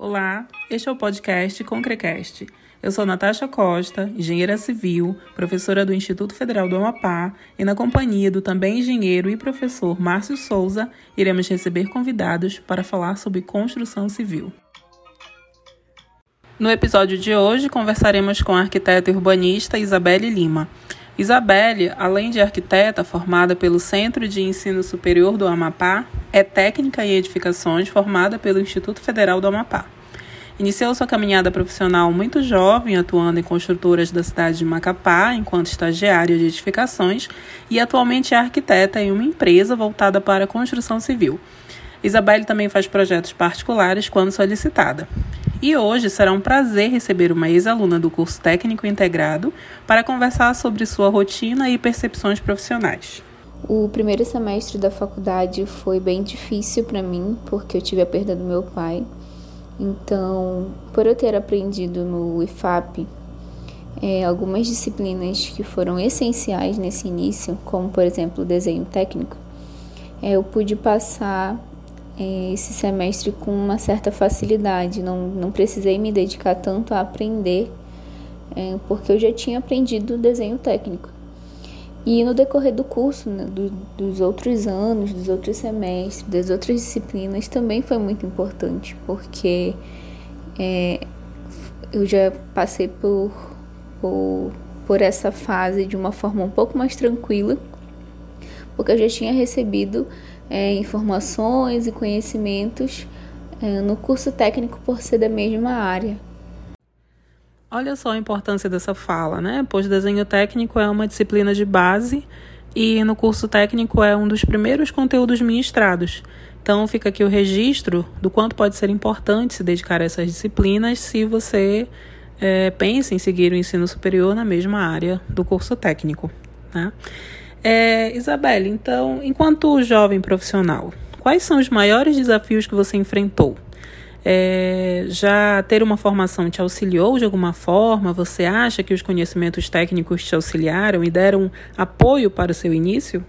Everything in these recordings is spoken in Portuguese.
Olá, este é o podcast Concrecast. Eu sou Natasha Costa, engenheira civil, professora do Instituto Federal do Amapá, e na companhia do também engenheiro e professor Márcio Souza, iremos receber convidados para falar sobre construção civil. No episódio de hoje, conversaremos com a arquiteta urbanista Isabelle Lima. Isabelle, além de arquiteta formada pelo Centro de Ensino Superior do Amapá, é técnica em edificações formada pelo Instituto Federal do Amapá. Iniciou sua caminhada profissional muito jovem, atuando em construtoras da cidade de Macapá, enquanto estagiária de edificações, e atualmente é arquiteta em uma empresa voltada para a construção civil. Isabelle também faz projetos particulares quando solicitada. E hoje será um prazer receber uma ex-aluna do curso técnico integrado para conversar sobre sua rotina e percepções profissionais. O primeiro semestre da faculdade foi bem difícil para mim, porque eu tive a perda do meu pai. Então, por eu ter aprendido no IFAP é, algumas disciplinas que foram essenciais nesse início, como por exemplo o desenho técnico, é, eu pude passar esse semestre com uma certa facilidade, não, não precisei me dedicar tanto a aprender, é, porque eu já tinha aprendido desenho técnico. E no decorrer do curso, né, do, dos outros anos, dos outros semestres, das outras disciplinas, também foi muito importante, porque é, eu já passei por, por, por essa fase de uma forma um pouco mais tranquila, porque eu já tinha recebido é, informações e conhecimentos é, no curso técnico por ser da mesma área. Olha só a importância dessa fala, né? Pois desenho técnico é uma disciplina de base e no curso técnico é um dos primeiros conteúdos ministrados. Então fica aqui o registro do quanto pode ser importante se dedicar a essas disciplinas se você é, pensa em seguir o ensino superior na mesma área do curso técnico. Né? É, Isabelle, então, enquanto jovem profissional, quais são os maiores desafios que você enfrentou? É, já ter uma formação te auxiliou de alguma forma? Você acha que os conhecimentos técnicos te auxiliaram e deram apoio para o seu início?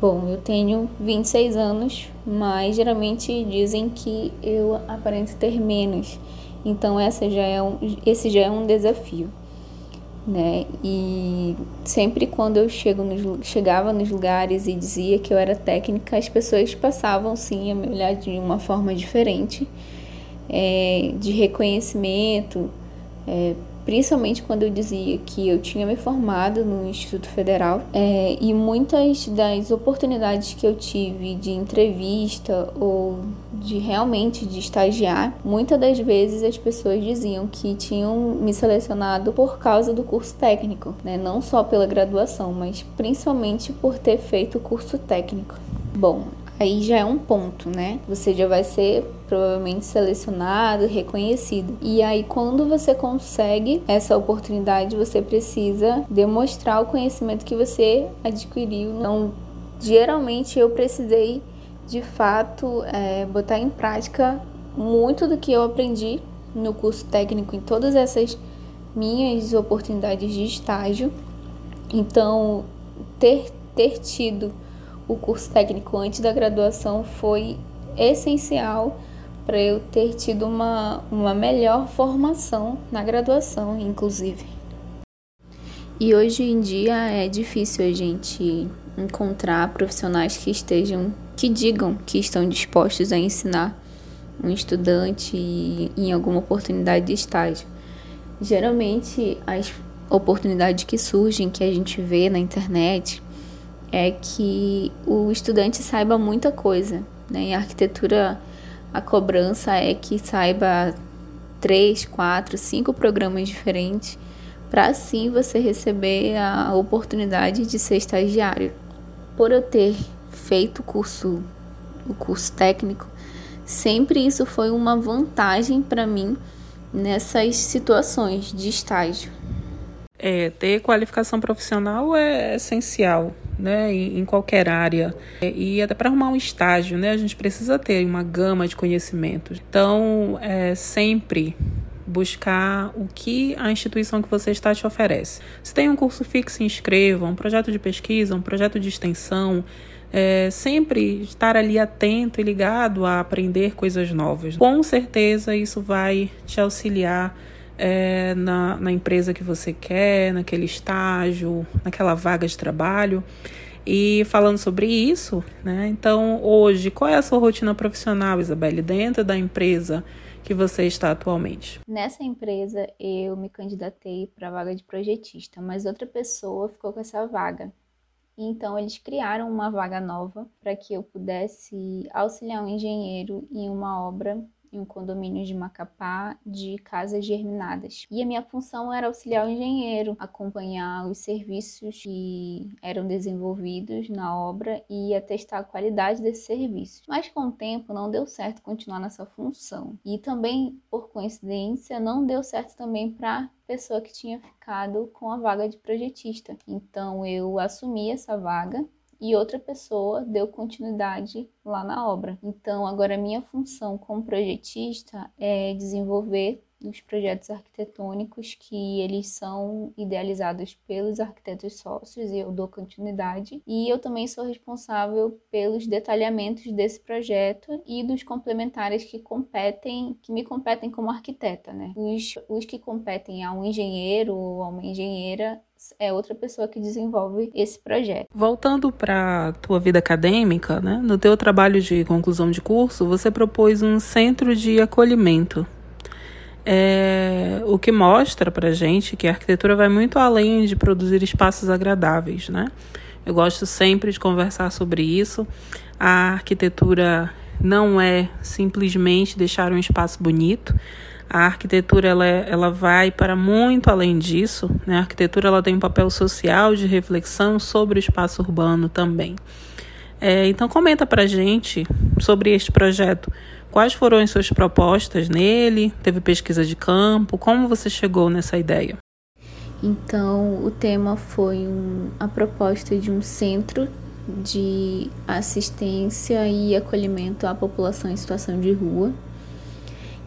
Bom, eu tenho 26 anos, mas geralmente dizem que eu aparento ter menos. Então essa já é um, esse já é um desafio né? E sempre quando eu chego nos, chegava nos lugares e dizia que eu era técnica, as pessoas passavam sim a me olhar de uma forma diferente, é, de reconhecimento, é, principalmente quando eu dizia que eu tinha me formado no Instituto Federal é, e muitas das oportunidades que eu tive de entrevista ou de realmente de estagiar, muitas das vezes as pessoas diziam que tinham me selecionado por causa do curso técnico, né? não só pela graduação, mas principalmente por ter feito o curso técnico. Bom, aí já é um ponto, né? Você já vai ser provavelmente selecionado, reconhecido. E aí, quando você consegue essa oportunidade, você precisa demonstrar o conhecimento que você adquiriu. Então, geralmente eu precisei de fato é, botar em prática muito do que eu aprendi no curso técnico em todas essas minhas oportunidades de estágio. Então, ter, ter tido o curso técnico antes da graduação foi essencial para eu ter tido uma, uma melhor formação na graduação, inclusive. E hoje em dia é difícil a gente encontrar profissionais que estejam, que digam que estão dispostos a ensinar um estudante em alguma oportunidade de estágio. Geralmente as oportunidades que surgem, que a gente vê na internet, é que o estudante saiba muita coisa. Né? Em arquitetura, a cobrança é que saiba três, quatro, cinco programas diferentes para assim você receber a oportunidade de ser estagiário. Por eu ter feito o curso, o curso técnico, sempre isso foi uma vantagem para mim nessas situações de estágio. É, ter qualificação profissional é essencial né, em qualquer área. E até para arrumar um estágio, né, a gente precisa ter uma gama de conhecimentos. Então, é sempre buscar o que a instituição que você está te oferece. Se tem um curso fixo, se inscreva, um projeto de pesquisa, um projeto de extensão, é, sempre estar ali atento e ligado a aprender coisas novas. Com certeza isso vai te auxiliar é, na, na empresa que você quer, naquele estágio, naquela vaga de trabalho. E falando sobre isso, né? Então, hoje, qual é a sua rotina profissional, Isabelle, dentro da empresa que você está atualmente? Nessa empresa, eu me candidatei para a vaga de projetista, mas outra pessoa ficou com essa vaga. Então, eles criaram uma vaga nova para que eu pudesse auxiliar um engenheiro em uma obra em um condomínio de Macapá de casas germinadas. E a minha função era auxiliar o engenheiro, acompanhar os serviços que eram desenvolvidos na obra e atestar a qualidade desses serviços. Mas com o tempo não deu certo continuar nessa função. E também, por coincidência, não deu certo também para pessoa que tinha ficado com a vaga de projetista. Então eu assumi essa vaga e outra pessoa deu continuidade lá na obra. Então, agora minha função como projetista é desenvolver dos projetos arquitetônicos que eles são idealizados pelos arquitetos sócios e eu dou continuidade. E eu também sou responsável pelos detalhamentos desse projeto e dos complementares que competem, que me competem como arquiteta, né? Os, os que competem a um engenheiro ou a uma engenheira é outra pessoa que desenvolve esse projeto. Voltando para tua vida acadêmica, né? No teu trabalho de conclusão de curso, você propôs um centro de acolhimento é, o que mostra para gente que a arquitetura vai muito além de produzir espaços agradáveis, né? Eu gosto sempre de conversar sobre isso. A arquitetura não é simplesmente deixar um espaço bonito. A arquitetura ela, é, ela vai para muito além disso. Né? A arquitetura ela tem um papel social de reflexão sobre o espaço urbano também. É, então comenta para gente sobre este projeto. Quais foram as suas propostas nele? Teve pesquisa de campo? Como você chegou nessa ideia? Então, o tema foi um, a proposta de um centro de assistência e acolhimento à população em situação de rua.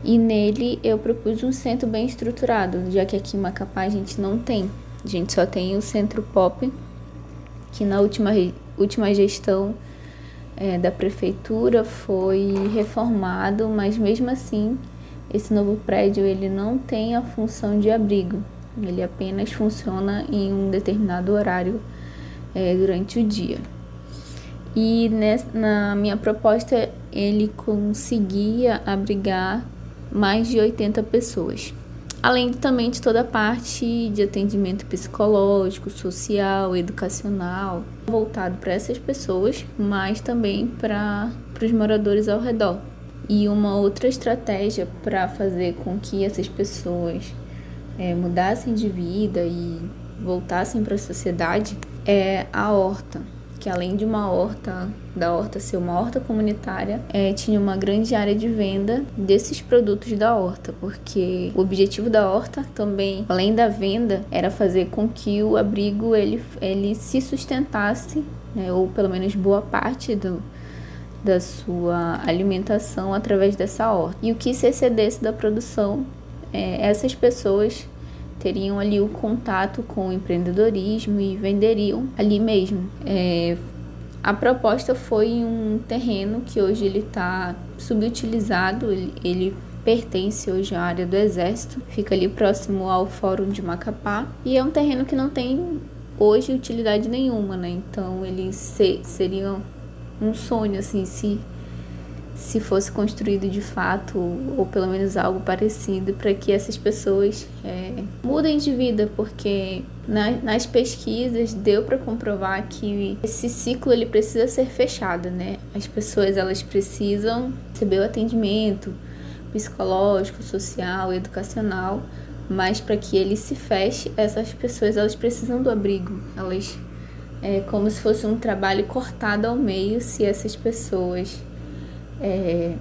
E nele eu propus um centro bem estruturado, já que aqui em Macapá a gente não tem. A gente só tem o centro pop, que na última, última gestão é, da prefeitura foi reformado, mas mesmo assim esse novo prédio ele não tem a função de abrigo, ele apenas funciona em um determinado horário é, durante o dia. E nessa, na minha proposta ele conseguia abrigar mais de 80 pessoas além também de toda a parte de atendimento psicológico, social, educacional, voltado para essas pessoas, mas também para os moradores ao redor. E uma outra estratégia para fazer com que essas pessoas é, mudassem de vida e voltassem para a sociedade é a horta que além de uma horta, da horta ser uma horta comunitária, é, tinha uma grande área de venda desses produtos da horta, porque o objetivo da horta também, além da venda, era fazer com que o abrigo ele, ele se sustentasse, né, ou pelo menos boa parte do, da sua alimentação através dessa horta. E o que se excedesse da produção, é, essas pessoas teriam ali o contato com o empreendedorismo e venderiam ali mesmo. É, a proposta foi um terreno que hoje ele está subutilizado, ele, ele pertence hoje à área do Exército, fica ali próximo ao Fórum de Macapá e é um terreno que não tem hoje utilidade nenhuma, né? Então ele se, seria um sonho assim se se fosse construído de fato, ou pelo menos algo parecido, para que essas pessoas é, mudem de vida, porque na, nas pesquisas deu para comprovar que esse ciclo ele precisa ser fechado, né? As pessoas elas precisam receber o atendimento psicológico, social, educacional, mas para que ele se feche, essas pessoas elas precisam do abrigo, elas é como se fosse um trabalho cortado ao meio se essas pessoas é,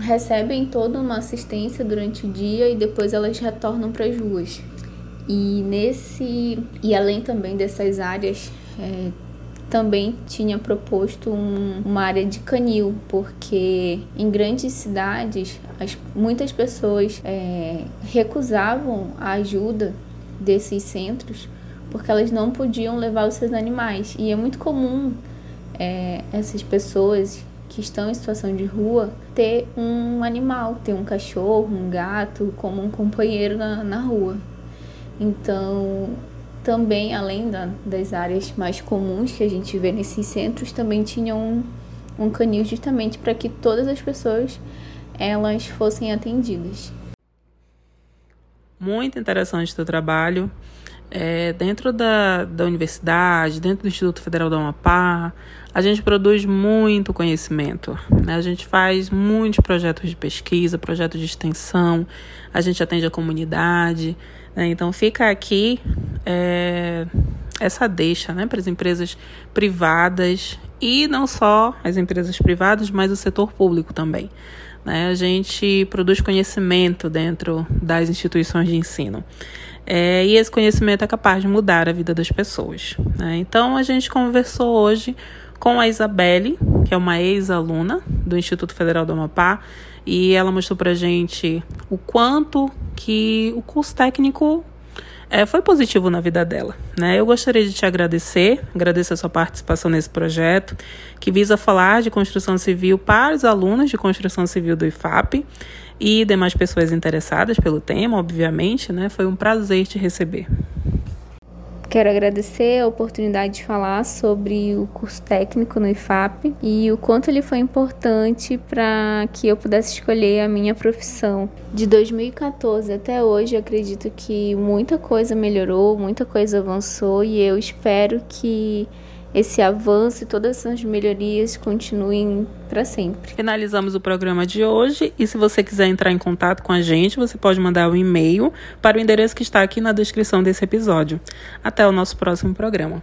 recebem toda uma assistência durante o dia e depois elas retornam para as ruas. E nesse e além também dessas áreas, é, também tinha proposto um, uma área de canil, porque em grandes cidades as, muitas pessoas é, recusavam a ajuda desses centros porque elas não podiam levar os seus animais. E é muito comum é, essas pessoas que estão em situação de rua ter um animal, ter um cachorro, um gato como um companheiro na, na rua. Então, também, além da, das áreas mais comuns que a gente vê nesses centros, também tinha um, um canil justamente para que todas as pessoas elas fossem atendidas. Muito interessante o teu trabalho. É, dentro da, da universidade, dentro do Instituto Federal do Amapá, a gente produz muito conhecimento. Né? A gente faz muitos projetos de pesquisa, projetos de extensão, a gente atende a comunidade. Né? Então, fica aqui é, essa deixa né, para as empresas privadas e não só as empresas privadas, mas o setor público também. Né? A gente produz conhecimento dentro das instituições de ensino. É, e esse conhecimento é capaz de mudar a vida das pessoas. Né? Então, a gente conversou hoje com a Isabelle, que é uma ex-aluna do Instituto Federal do Amapá, e ela mostrou para gente o quanto que o curso técnico é, foi positivo na vida dela. Né? Eu gostaria de te agradecer, agradecer a sua participação nesse projeto, que visa falar de construção civil para os alunos de construção civil do IFAP e demais pessoas interessadas pelo tema, obviamente, né? Foi um prazer te receber. Quero agradecer a oportunidade de falar sobre o curso técnico no IFAP e o quanto ele foi importante para que eu pudesse escolher a minha profissão. De 2014 até hoje, acredito que muita coisa melhorou, muita coisa avançou e eu espero que esse avanço e todas essas melhorias continuem para sempre. Finalizamos o programa de hoje e se você quiser entrar em contato com a gente, você pode mandar um e-mail para o endereço que está aqui na descrição desse episódio. Até o nosso próximo programa.